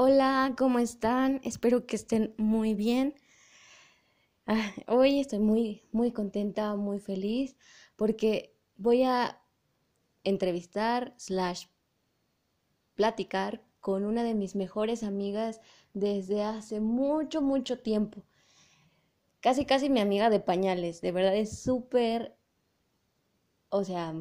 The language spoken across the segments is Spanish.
Hola, ¿cómo están? Espero que estén muy bien. Ah, hoy estoy muy, muy contenta, muy feliz porque voy a entrevistar slash platicar con una de mis mejores amigas desde hace mucho, mucho tiempo. Casi, casi mi amiga de pañales. De verdad es súper, o sea,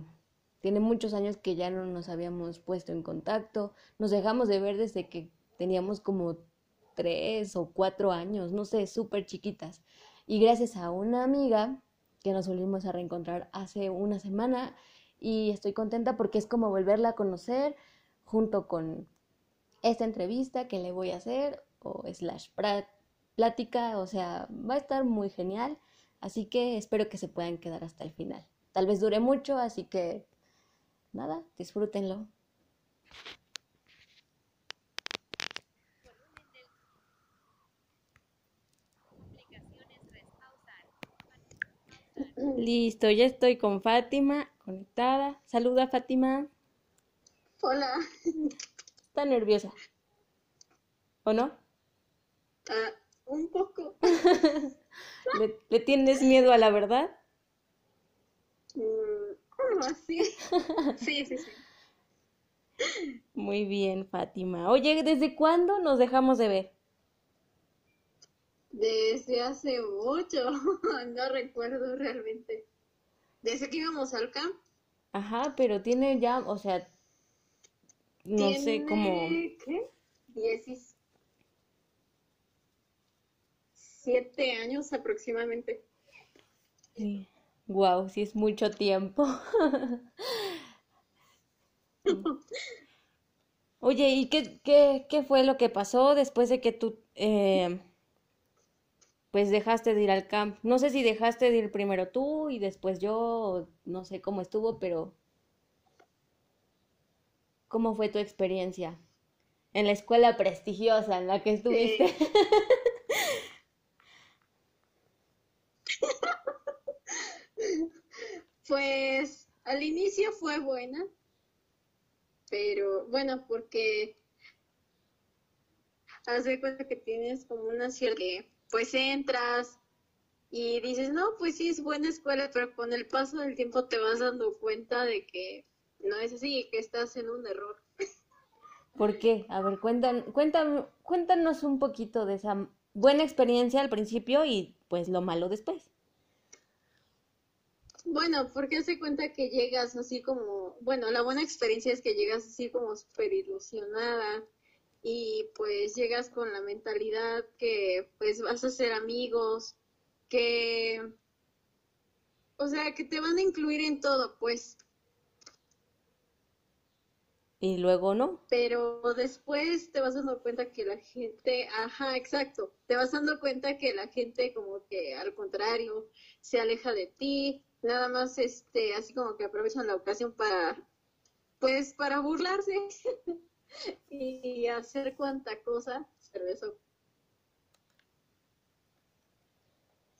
tiene muchos años que ya no nos habíamos puesto en contacto. Nos dejamos de ver desde que teníamos como tres o cuatro años, no sé, súper chiquitas. Y gracias a una amiga que nos volvimos a reencontrar hace una semana y estoy contenta porque es como volverla a conocer junto con esta entrevista que le voy a hacer o slash plática, o sea, va a estar muy genial, así que espero que se puedan quedar hasta el final. Tal vez dure mucho, así que nada, disfrútenlo. Listo, ya estoy con Fátima conectada. Saluda, Fátima. Hola. Está nerviosa. ¿O no? Ah, un poco. ¿Le, tienes miedo a la verdad? Mm, así. Sí, sí, sí. Muy bien, Fátima. Oye, ¿desde cuándo nos dejamos de ver? Desde hace mucho, no recuerdo realmente. Desde que íbamos al camp. Ajá, pero tiene ya, o sea, no sé cómo. ¿Qué? Diecisiete años aproximadamente. Sí. Wow, sí es mucho tiempo. Oye, ¿y qué, qué, qué, fue lo que pasó después de que tú eh, pues dejaste de ir al camp. No sé si dejaste de ir primero tú y después yo, no sé cómo estuvo, pero ¿cómo fue tu experiencia en la escuela prestigiosa en la que estuviste? pues al inicio fue buena, pero bueno, porque haz de cuenta que tienes como una cierta pues entras y dices, no, pues sí es buena escuela, pero con el paso del tiempo te vas dando cuenta de que no es así que estás en un error. ¿Por qué? A ver, cuentan, cuentan, cuéntanos un poquito de esa buena experiencia al principio y pues lo malo después. Bueno, porque hace cuenta que llegas así como, bueno, la buena experiencia es que llegas así como súper ilusionada, y pues llegas con la mentalidad que pues vas a ser amigos, que, o sea, que te van a incluir en todo, pues. Y luego no. Pero después te vas dando cuenta que la gente, ajá, exacto, te vas dando cuenta que la gente como que al contrario se aleja de ti, nada más este, así como que aprovechan la ocasión para, pues, para burlarse. y hacer cuanta cosa, pero eso.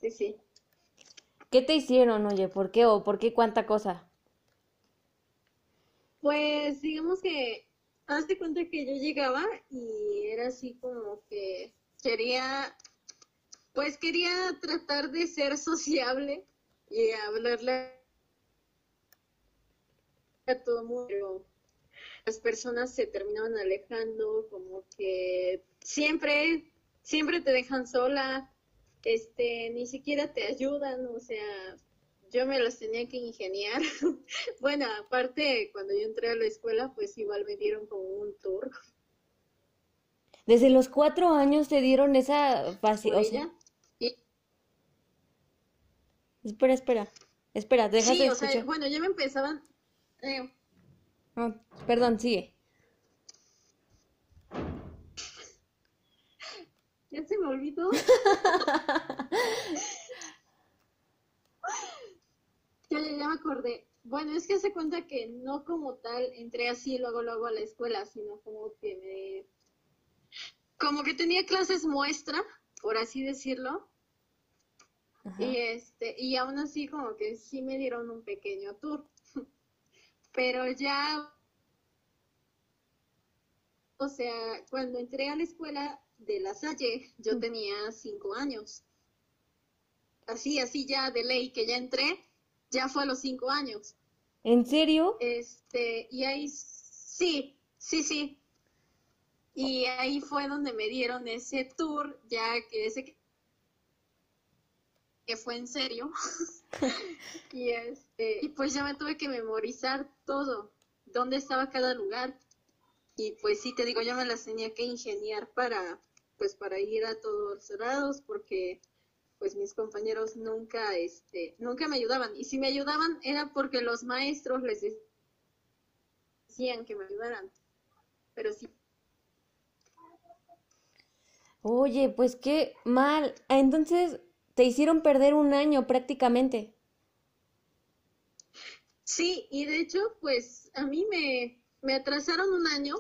Sí, sí. ¿Qué te hicieron, oye? ¿Por qué o por qué cuánta cosa? Pues digamos que hazte cuenta que yo llegaba y era así como que quería, pues quería tratar de ser sociable y hablarle a todo el mundo las personas se terminaban alejando, como que siempre, siempre te dejan sola, este, ni siquiera te ayudan, o sea, yo me los tenía que ingeniar. bueno, aparte, cuando yo entré a la escuela, pues igual me dieron como un tour. Desde los cuatro años te dieron esa facilidad. Espera, espera. Espera, déjate sí, o sea, bueno, ya me empezaban... Eh, Ah, perdón, sigue. Ya se me olvidó. ya, ya, me acordé. Bueno, es que se cuenta que no como tal entré así luego luego a la escuela, sino como que me como que tenía clases muestra, por así decirlo. Y este, y aún así como que sí me dieron un pequeño tour pero ya, o sea, cuando entré a la escuela de La Salle, yo tenía cinco años. Así, así ya de ley que ya entré, ya fue a los cinco años. ¿En serio? Este, y ahí sí, sí, sí. Y ahí fue donde me dieron ese tour, ya que ese que fue en serio. y este, y pues ya me tuve que memorizar todo, dónde estaba cada lugar. Y pues sí te digo, yo me las tenía que ingeniar para pues para ir a todos lados porque pues mis compañeros nunca este nunca me ayudaban y si me ayudaban era porque los maestros les decían que me ayudaran. Pero sí Oye, pues qué mal. Entonces, te hicieron perder un año prácticamente. Sí, y de hecho, pues a mí me, me atrasaron un año.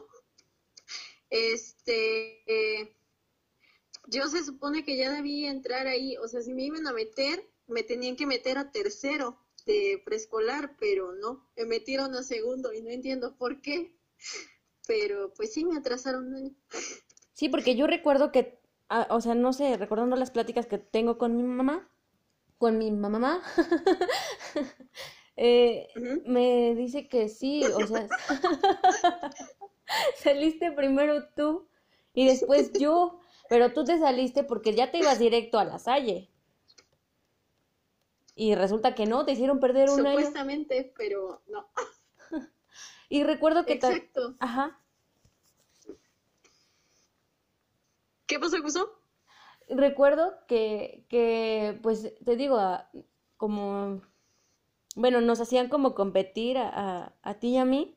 Este, yo se supone que ya debía entrar ahí, o sea, si me iban a meter, me tenían que meter a tercero de preescolar, pero no, me metieron a segundo y no entiendo por qué. Pero pues sí, me atrasaron un año. Sí, porque yo recuerdo que, ah, o sea, no sé, recordando las pláticas que tengo con mi mamá, con mi mamá, eh, me dice que sí, o sea, saliste primero tú y después yo, pero tú te saliste porque ya te ibas directo a la Salle. Y resulta que no, te hicieron perder un año. Supuestamente, pero no. y recuerdo que... Exacto. Ajá. ¿Qué pasó, pasó? Recuerdo que, que, pues, te digo, como, bueno, nos hacían como competir a, a, ti y a mí.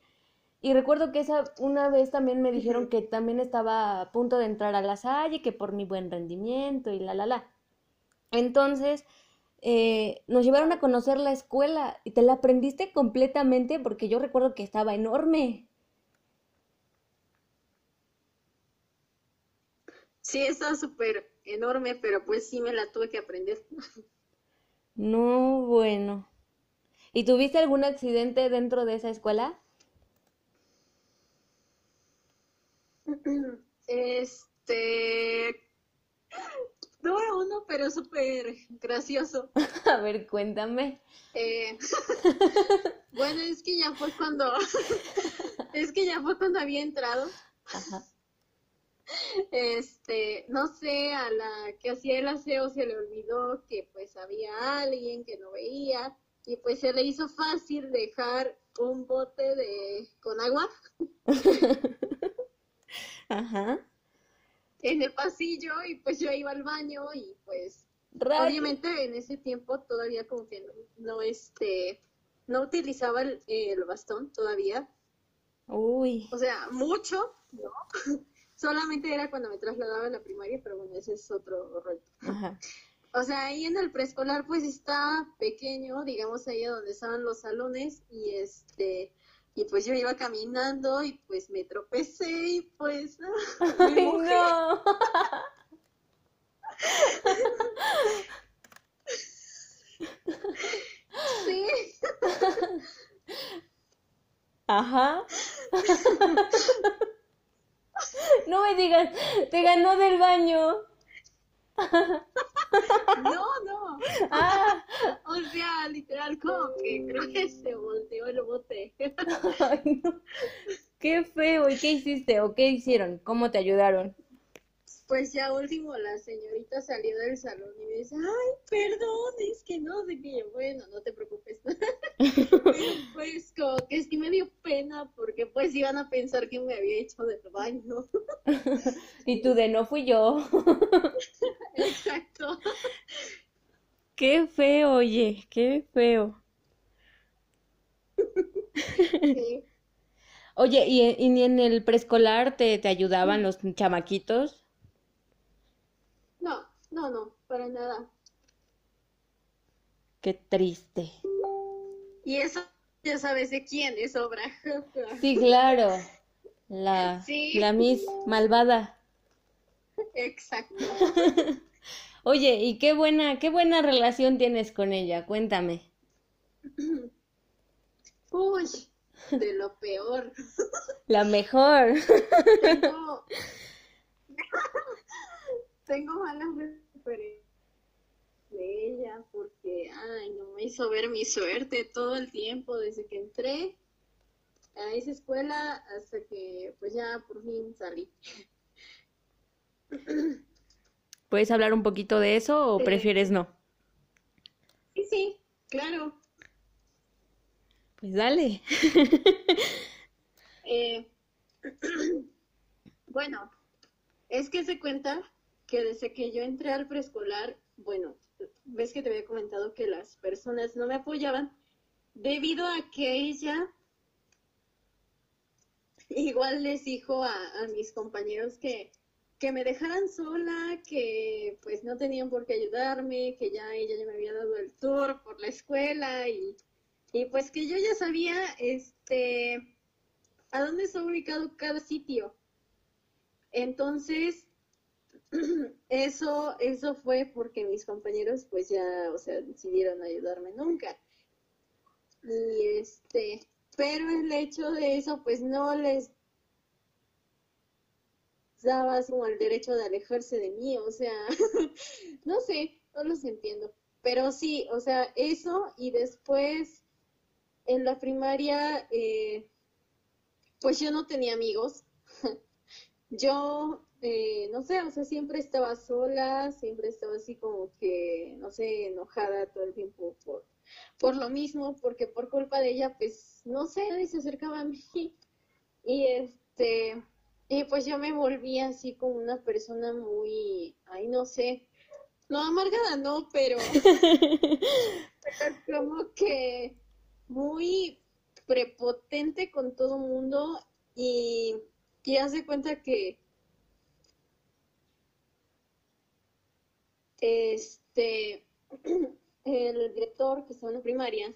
Y recuerdo que esa una vez también me dijeron que también estaba a punto de entrar a la Salle, que por mi buen rendimiento y la, la, la. Entonces, eh, nos llevaron a conocer la escuela y te la aprendiste completamente porque yo recuerdo que estaba enorme. Sí, está súper enorme, pero pues sí me la tuve que aprender. No, bueno. ¿Y tuviste algún accidente dentro de esa escuela? Este... Tuve uno, pero súper gracioso. A ver, cuéntame. Eh... bueno, es que ya fue cuando... es que ya fue cuando había entrado. Ajá este, no sé, a la que hacía el aseo se le olvidó que pues había alguien que no veía y pues se le hizo fácil dejar un bote de con agua Ajá. en el pasillo y pues yo iba al baño y pues obviamente en ese tiempo todavía como que no, este no utilizaba el, el bastón todavía. Uy. O sea, mucho, ¿no? Solamente era cuando me trasladaba a la primaria, pero bueno, ese es otro rollo. O sea, ahí en el preescolar pues está pequeño, digamos ahí donde estaban los salones y este y pues yo iba caminando y pues me tropecé y pues Ay, no. sí. Ajá. No me digas, te ganó del baño. No, no. Ah. O sea, literal, como que creo que se volteó el bote. Ay, no. Qué feo. ¿Y qué hiciste o qué hicieron? ¿Cómo te ayudaron? Pues ya último la señorita salió del salón y me dice, ay, perdón, es que no sé qué bueno, no te preocupes. pues como que sí me dio pena porque pues iban a pensar que me había hecho del baño. y tú de no fui yo. Exacto. Qué feo, oye, qué feo. Oye, ¿y, ¿y, en el preescolar te, te ayudaban los chamaquitos? No, no, para nada. Qué triste. Y eso ya sabes de quién es obra. Sí, claro. La, la Miss malvada. Exacto. Oye, y qué buena, qué buena relación tienes con ella, cuéntame. Uy, de lo peor. La mejor. Tengo, tengo malas referencias de ella porque, ay, no me hizo ver mi suerte todo el tiempo desde que entré a esa escuela hasta que pues ya por fin salí. ¿Puedes hablar un poquito de eso o prefieres no? Sí, sí, claro. Pues dale. Eh, bueno, es que se cuenta que desde que yo entré al preescolar, bueno, ves que te había comentado que las personas no me apoyaban debido a que ella igual les dijo a, mis compañeros que, que me dejaran sola, que pues no tenían por qué ayudarme, que ya ella ya me había dado el tour por la escuela y, y pues que yo ya sabía este a dónde está ubicado cada sitio. Entonces, eso, eso fue porque mis compañeros pues ya, o sea, decidieron ayudarme nunca. Y este, pero el hecho de eso pues no les daba como el derecho de alejarse de mí, o sea, no sé, no los entiendo. Pero sí, o sea, eso y después en la primaria, eh, pues yo no tenía amigos. Yo, eh, no sé, o sea, siempre estaba sola, siempre estaba así como que, no sé, enojada todo el tiempo por, por lo mismo, porque por culpa de ella, pues, no sé, nadie se acercaba a mí. Y este, y pues yo me volví así como una persona muy, ay, no sé, no amargada, no, pero, pero como que muy prepotente con todo mundo y, y hace cuenta que este el director que estaba en la primaria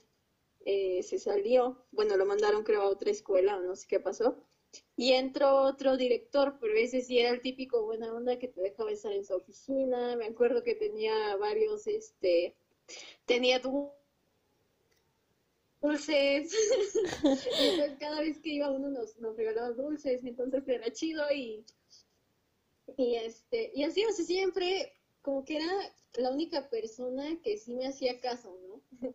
eh, se salió, bueno, lo mandaron creo a otra escuela no sé qué pasó, y entró otro director, pero ese sí era el típico buena onda que te dejaba estar en su oficina, me acuerdo que tenía varios, este, tenía du- dulces, entonces cada vez que iba uno nos, nos regalaba dulces, entonces era chido y, y este, y así, o siempre como que era la única persona que sí me hacía caso, ¿no?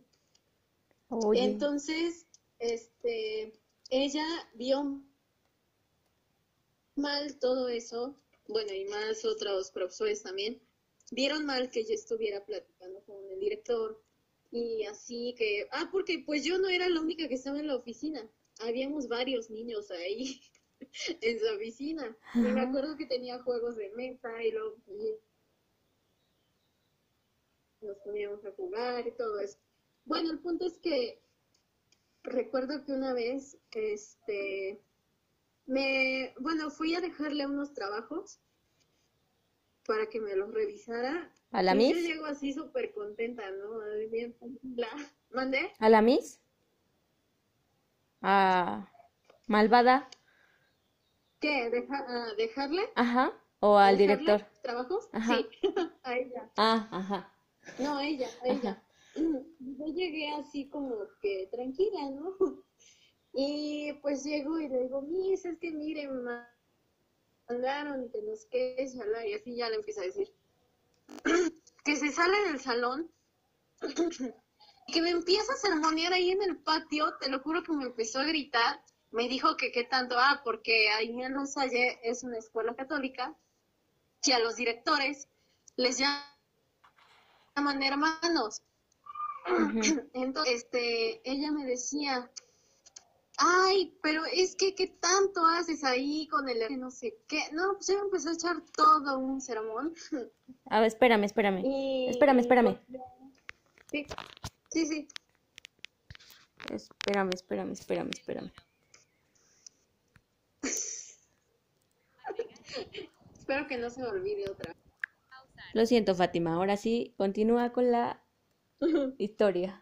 Oye, Entonces, este, ella vio mal todo eso, bueno, y más otros profesores también, vieron mal que yo estuviera platicando con el director y así que, ah, porque pues yo no era la única que estaba en la oficina, habíamos varios niños ahí en su oficina, y me acuerdo que tenía juegos de mesa y luego nos poníamos a jugar y todo eso. Bueno, el punto es que recuerdo que una vez, este, me, bueno, fui a dejarle unos trabajos para que me los revisara. ¿a la y yo Miss? llego así súper contenta, ¿no? Bien, la, ¿mandé? ¿A la Miss? ¿A Malvada? ¿Qué? ¿Deja, ¿Dejarle? Ajá. ¿O al ¿Dejarle director? ¿Trabajos? Ajá. Sí, a ella. Ah, ajá. No, ella, ella. Yo llegué así como que tranquila, ¿no? Y pues llego y le digo, Miss, es que mire, me mandaron que nos quede hablar y así ya le empieza a decir. Que se sale del salón que me empieza a sermonear ahí en el patio, te lo juro que me empezó a gritar. Me dijo que qué tanto, ah, porque ahí en Los Salle es una escuela católica, que a los directores les llaman hermanos. Ujú. Entonces, este, ella me decía, ay, pero es que qué tanto haces ahí con el no sé qué. No, pues ella me empezó a echar todo un sermón. A ver, espérame, espérame. Y, Espérame, espérame. sí, sí, sí. Espérame, espérame, espérame, espérame. Espero que no se me olvide otra. Lo siento, Fátima. Ahora sí, continúa con la historia.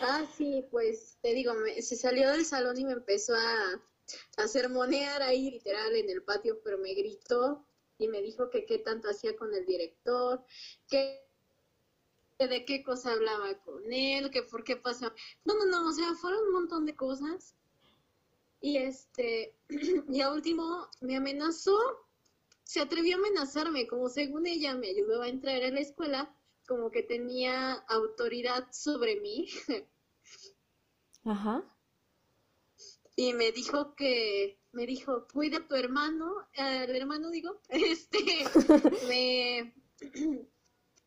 ah, sí, pues te digo, me- se salió del salón y me empezó a, a sermonear ahí literal en el patio, pero me gritó y me dijo que qué tanto hacía con el director, que de qué cosa hablaba con él, que por qué pasaba. No, no, no, o sea, fueron un montón de cosas. Y este, y a último me amenazó, se atrevió a amenazarme, como según ella me ayudó a entrar a la escuela, como que tenía autoridad sobre mí. Ajá. Y me dijo que, me dijo, cuida a tu hermano, al hermano digo, este, me,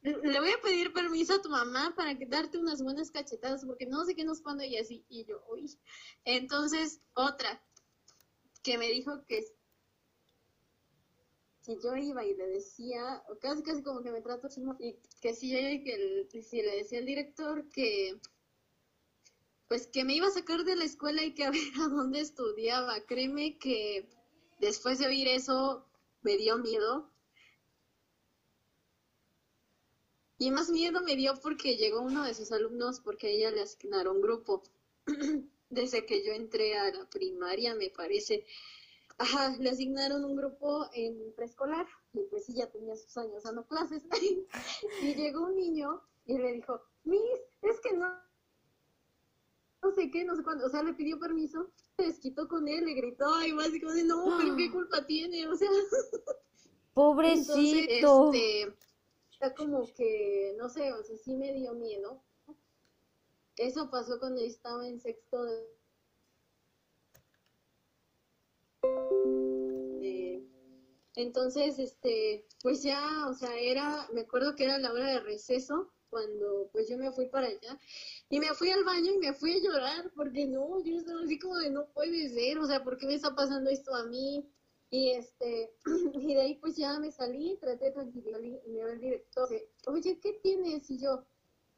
le voy a pedir permiso a tu mamá para que darte unas buenas cachetadas, porque no sé qué nos pone y así, y yo, uy. Entonces, otra, que me dijo que si yo iba y le decía, casi casi como que me trato y que si yo que si le decía al director que pues que me iba a sacar de la escuela y que a ver a dónde estudiaba. Créeme que después de oír eso me dio miedo, Y más miedo me dio porque llegó uno de sus alumnos porque a ella le asignaron grupo. Desde que yo entré a la primaria, me parece. Ajá, le asignaron un grupo en preescolar y pues sí, ya tenía sus años dando clases. y llegó un niño y le dijo, Miss, es que no, no sé qué, no sé cuándo, o sea, le pidió permiso, se desquitó con él, le gritó, y más como de, no, pero qué culpa tiene, o sea. Pobrecito. este, como que, no sé, o sea, sí me dio miedo. Eso pasó cuando estaba en sexto de... entonces, este, pues ya, o sea, era, me acuerdo que era la hora de receso cuando pues yo me fui para allá y me fui al baño y me fui a llorar porque no, yo estaba así como de no puede ser, o sea, ¿por qué me está pasando esto a mí? Y este, y de ahí pues ya me salí, traté de tranquilizar y me ve el director, oye, ¿qué tienes? Y yo,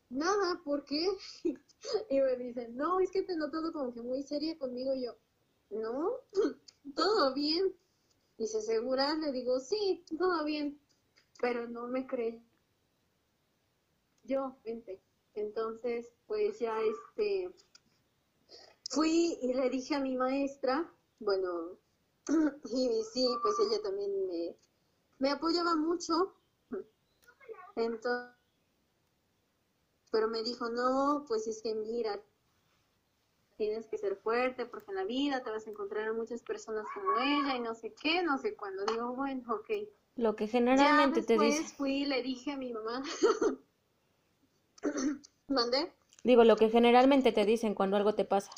nada, ¿por qué? y me dice, no, es que te noto como que muy seria conmigo. Y yo, no, todo bien. Dice, ¿segura? Le digo, sí, todo bien. Pero no me cree. Yo, vente. Entonces, pues ya este, fui y le dije a mi maestra, bueno, y sí, pues ella también me, apoyaba mucho. Entonces, pero me dijo, no, pues es que mira, tienes que ser fuerte porque en la vida te vas a encontrar a muchas personas como ella y no sé qué, no sé cuándo. Digo, bueno, ok. Lo que generalmente te dice. fui y le dije a mi mamá. ¿Mandé? Digo, lo que generalmente te dicen cuando algo te pasa.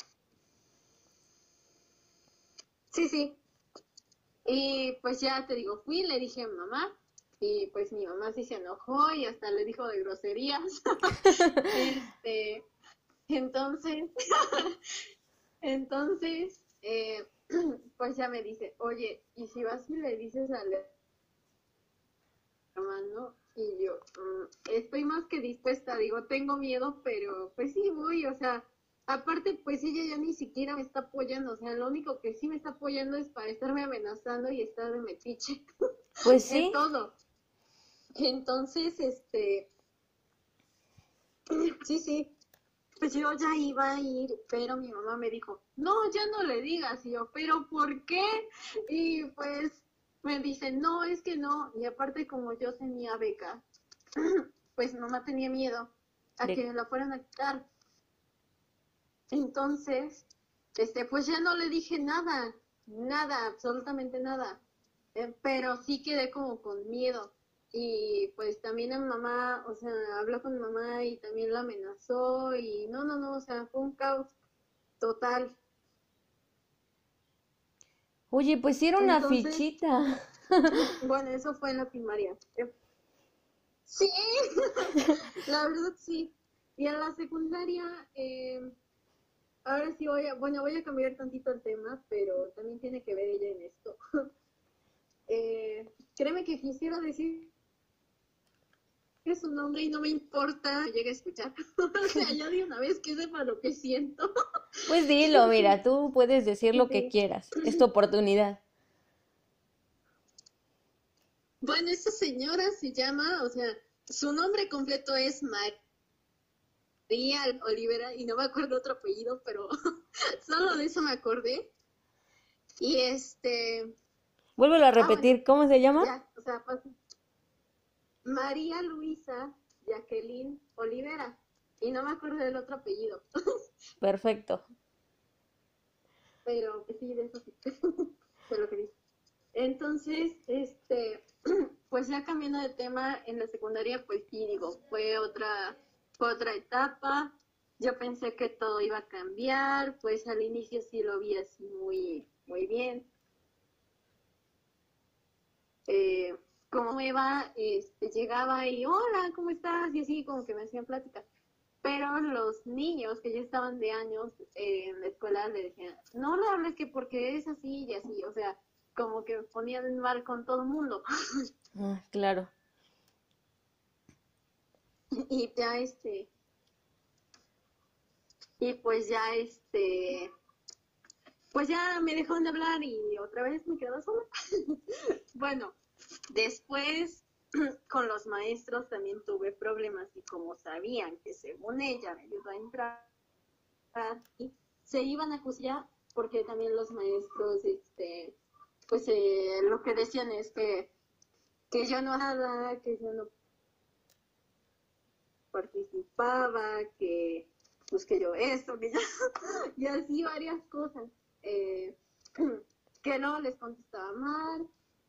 Sí, sí. Y pues ya te digo, fui, le dije a mamá, y pues mi mamá sí se enojó y hasta le dijo de groserías. este, entonces, entonces, eh, pues ya me dice, oye, ¿y si vas y le dices al hermano? Y yo, mm, estoy más que dispuesta, digo, tengo miedo, pero pues sí voy, o sea, aparte, pues ella ya ni siquiera me está apoyando, o sea, lo único que sí me está apoyando es para estarme amenazando y estar de metiche. Pues sí. todo. Entonces, este, sí, sí, pues yo ya iba a ir, pero mi mamá me dijo, no, ya no le digas, y yo, pero ¿por qué? Y pues me dice, no, es que no, y aparte como yo tenía beca, pues mamá tenía miedo a que me la fueran a quitar. Entonces, este, pues ya no le dije nada, nada, absolutamente nada. Eh, pero sí quedé como con miedo. Y pues también a mi mamá, o sea, habló con mi mamá y también la amenazó y no, no, no, o sea, fue un caos total. Oye, pues era una fichita. bueno, eso fue en la primaria. Sí, la verdad sí. Y en la secundaria, eh, ahora sí voy a, bueno, voy a cambiar tantito el tema, pero también tiene que ver ella en esto. eh, créeme que quisiera decir es su nombre y no me importa que llegue a escuchar. o sea, ya de una vez que sepa lo que siento. pues dilo, mira, tú puedes decir lo que quieras. Es tu oportunidad. Bueno, esta señora se llama, o sea, su nombre completo es María María Olivera y no me acuerdo otro apellido, pero solo de eso me acordé. Y este... Vuélvelo a ah, repetir, ¿cómo se llama? Ya, o sea, María Luisa Jacqueline Olivera. Y no me acuerdo del otro apellido. Perfecto. Pero pues sí, de eso sí. de lo que. Entonces, este, pues ya cambiando de tema, en la secundaria, pues sí, digo, fue otra, fue otra etapa. Yo pensé que todo iba a cambiar, pues al inicio sí lo vi así muy, muy bien. Eh, como Eva este, llegaba y, hola, ¿cómo estás? Y así como que me hacían plática. Pero los niños que ya estaban de años en la escuela le decían, no le hables que porque es así y así, o sea, como que ponían mal con todo el mundo. Ah, claro. Y ya este, y pues ya este, pues ya me dejaron de hablar y otra vez me quedo sola. bueno, después con los maestros también tuve problemas y como sabían que según ella me iba a entrar, se iban a acusar porque también los maestros, este, pues eh, lo que decían es que, que yo no nada, que yo no participaba, que pues que yo esto, que yo, y así varias cosas, eh, que no les contestaba mal,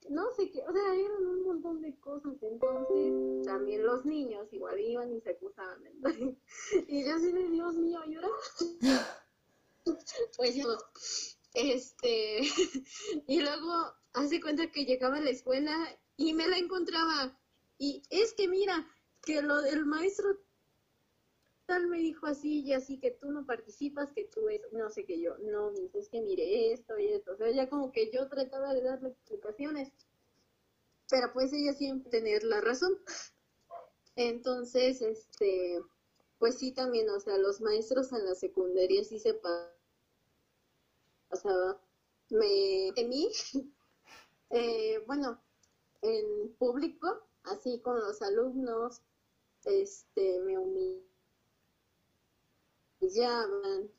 no sé qué, o sea, eran un montón de cosas, entonces también los niños igual iban y se acusaban, y yo así de Dios mío, llora. pues yo, este, y luego hace cuenta que llegaba a la escuela y me la encontraba, y es que mira, que lo del maestro tal me dijo así y así que tú no participas, que tú es, no sé qué yo, no, es que mire esto y esto, o sea, ya como que yo trataba de darle explicaciones, pero pues ella siempre tener la razón. Entonces, este, pues sí también, o sea, los maestros en la secundaria sí se pasaba, me, en mí, eh, bueno, en público, así con los alumnos, este, me humillaban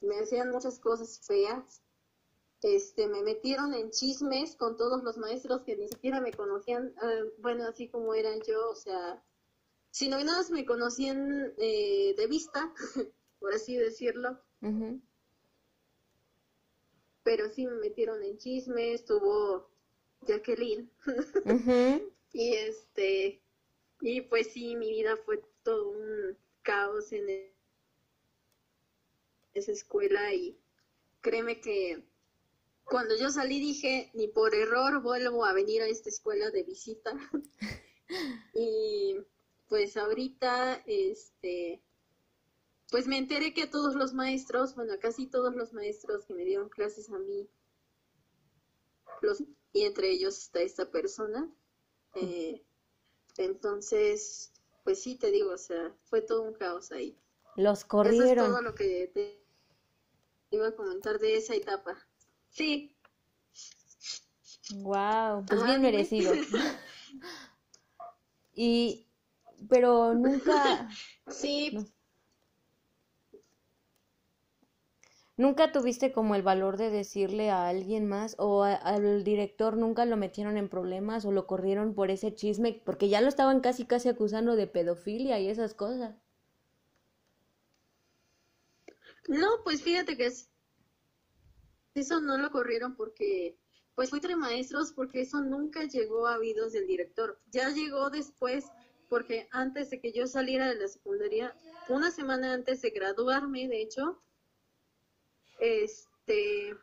me hacían muchas cosas feas, este, me metieron en chismes con todos los maestros que ni siquiera me conocían, ah, bueno, así como eran yo, o sea, si no nada me conocían eh, de vista, por así decirlo. Pero sí me metieron en chismes, estuvo Jacqueline. y este, y pues sí, mi vida fue todo un caos en el esa escuela y créeme que cuando yo salí dije, ni por error vuelvo a venir a esta escuela de visita. y pues ahorita, este, pues me enteré que todos los maestros, bueno, casi todos los maestros que me dieron clases a mí, los, y entre ellos está esta persona. Eh, entonces, pues sí, te digo, o sea, fue todo un caos ahí. Los corrieron. Eso es todo lo que te iba a comentar de esa etapa. Sí. Wow, pues bien merecido. y, pero nunca. Sí. ¿Nunca tuviste como el valor de decirle a alguien más o al director nunca lo metieron en problemas o lo corrieron por ese chisme? Porque ya lo estaban casi casi acusando de pedofilia y esas cosas. No, pues fíjate que eso no lo corrieron porque, pues fue entre maestros porque eso nunca llegó a oídos del director. Ya llegó después porque antes de que yo saliera de la secundaria, una semana antes de graduarme, de hecho, este,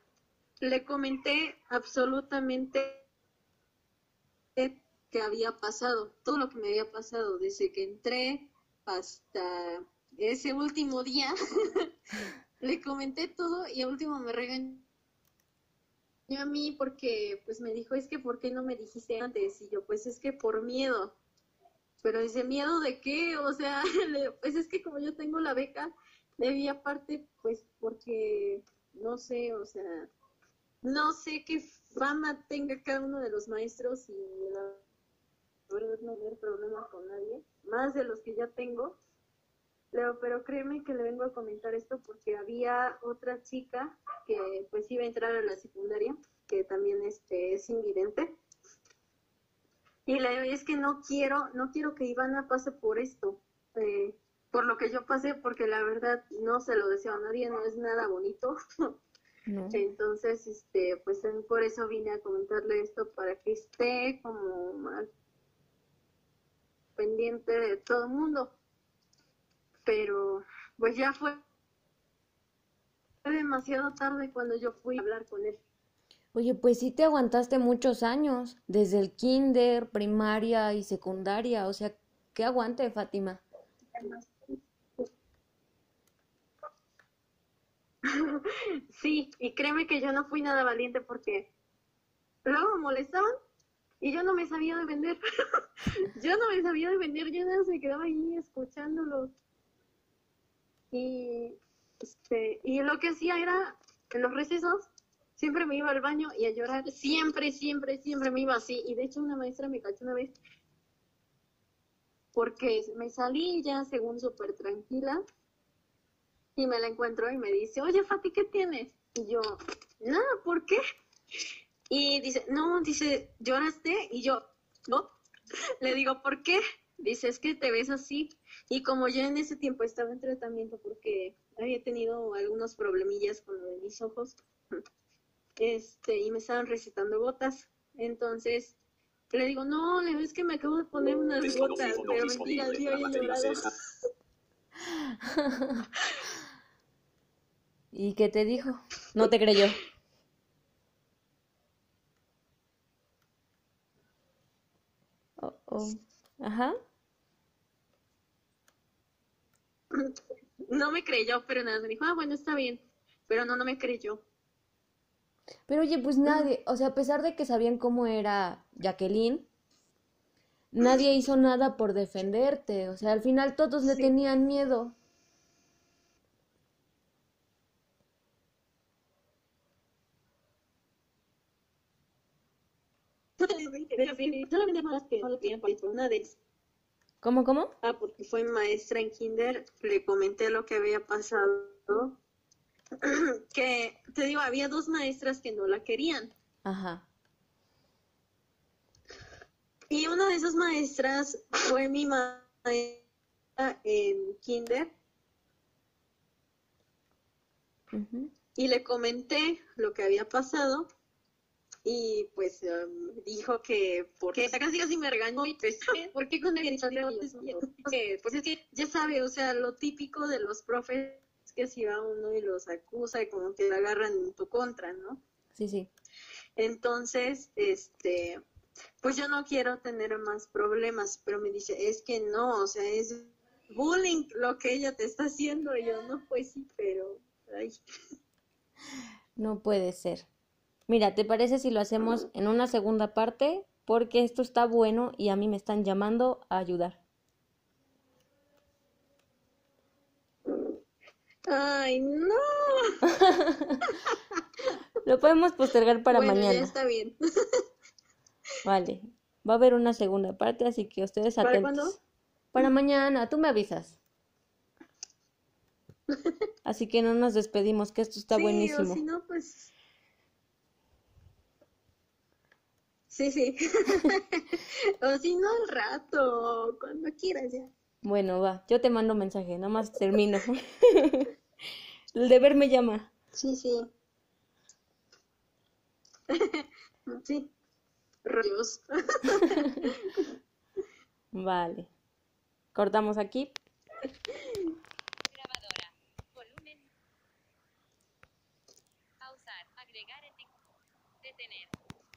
le comenté absolutamente que había pasado, todo lo que me había pasado desde que entré hasta ese último día, le comenté todo y a último me regañó a mí porque pues me dijo, es que ¿por qué no me dijiste antes? Y yo, pues es que por miedo. Pero dice, ¿miedo de qué? O sea, pues es que como yo tengo la beca, debía aparte, pues porque, no sé, o sea, no sé qué fama tenga cada uno de los maestros y la verdad no tener problemas con nadie, más de los que ya tengo pero créeme que le vengo a comentar esto porque había otra chica que pues iba a entrar a la secundaria, que también este, es invidente. Y digo, es que no quiero, no quiero que Ivana pase por esto, eh, por lo que yo pasé, porque la verdad no se lo deseo a nadie, no es nada bonito. No. Entonces, este, pues por eso vine a comentarle esto para que esté como más pendiente de todo el mundo. Pero pues ya fue demasiado tarde cuando yo fui a hablar con él. Oye, pues sí te aguantaste muchos años, desde el kinder, primaria y secundaria, o sea, qué aguante, Fátima. Sí, y créeme que yo no fui nada valiente porque luego me molestaban y yo no me sabía defender. yo no me sabía defender, yo nada se quedaba ahí escuchándolo. Y este, y lo que hacía era en los recesos siempre me iba al baño y a llorar, siempre, siempre, siempre me iba así. Y de hecho una maestra me cachó una vez porque me salí ya según súper tranquila y me la encuentro y me dice, oye Fati, ¿qué tienes? Y yo, nada, ¿por qué? Y dice, no, dice, lloraste y yo, ¿no? Le digo, ¿por qué? Dice, es que te ves así. Y como yo en ese tiempo estaba en tratamiento porque había tenido algunos problemillas con lo de mis ojos, este, y me estaban recetando gotas. Entonces, le digo, no, le es que me acabo de poner unas gotas, pero mentira, yo había llorado. ¿Y qué te dijo? No te creyó. Oh, oh. Ajá. No me creyó, pero nada, me dijo, ah, bueno, está bien. Pero no, no me creyó. Pero oye, pues nadie, o sea, a pesar de que sabían cómo era Jacqueline, nadie hizo nada por defenderte. O sea, al final todos le tenían miedo. ¿Cómo, cómo? Ah, porque fue maestra en kinder, le comenté lo que había pasado, que te digo, había dos maestras que no la querían. Ajá. Y una de esas maestras fue mi maestra en kinder. Y le comenté lo que había pasado y pues um, dijo que porque casi casi me regañó y pues ¿por qué con el que pues es que ya sabe, o sea, lo típico de los profes es que si va uno y los acusa y como que la agarran en tu contra, ¿no? Sí, sí. Entonces, este, pues yo no quiero tener más problemas, pero me dice, es que no, o sea, es bullying lo que ella te está haciendo. Y yo, no, pues sí, pero, ay. No puede ser. Mira, ¿te parece si lo hacemos en una segunda parte? Porque esto está bueno y a mí me están llamando a ayudar. Ay, no. lo podemos postergar para bueno, mañana. Ya está bien. vale. Va a haber una segunda parte, así que ustedes atentos. ¿Para cuándo? Para mañana, tú me avisas. Así que no nos despedimos, que esto está sí, buenísimo. O si no, pues Sí, sí. o si no, al rato, cuando quieras ya. Bueno, va, yo te mando mensaje, nada más termino. El deber me llama. Sí, sí. sí. Rollos. vale. Cortamos aquí.